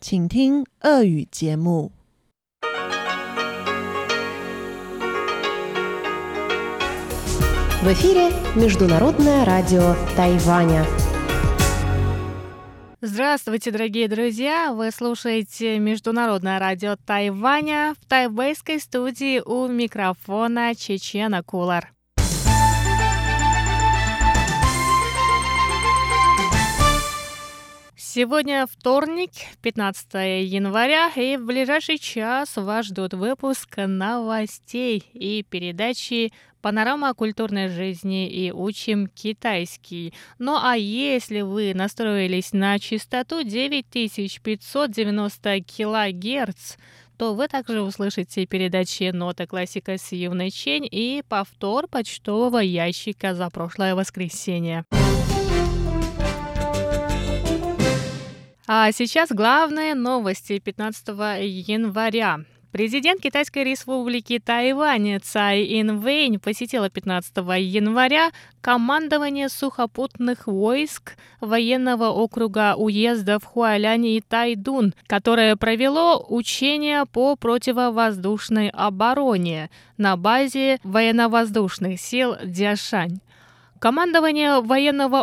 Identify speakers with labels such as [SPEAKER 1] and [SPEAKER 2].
[SPEAKER 1] 请听俄语节目。
[SPEAKER 2] В эфире Международное радио Тайваня.
[SPEAKER 3] Здравствуйте, дорогие друзья! Вы слушаете Международное радио Тайваня в тайбэйской студии у микрофона Чечена Кулар. Сегодня вторник, 15 января, и в ближайший час вас ждут выпуск новостей и передачи «Панорама культурной жизни» и «Учим китайский». Ну а если вы настроились на частоту 9590 килогерц, то вы также услышите передачи «Нота классика» с Юной Чень и повтор почтового ящика за прошлое воскресенье. А сейчас главные новости 15 января. Президент Китайской республики Тайвань Цай Инвэнь посетила 15 января командование сухопутных войск военного округа уездов Хуалянь и Тайдун, которое провело учения по противовоздушной обороне на базе военно-воздушных сил Дзяшань. Командование военного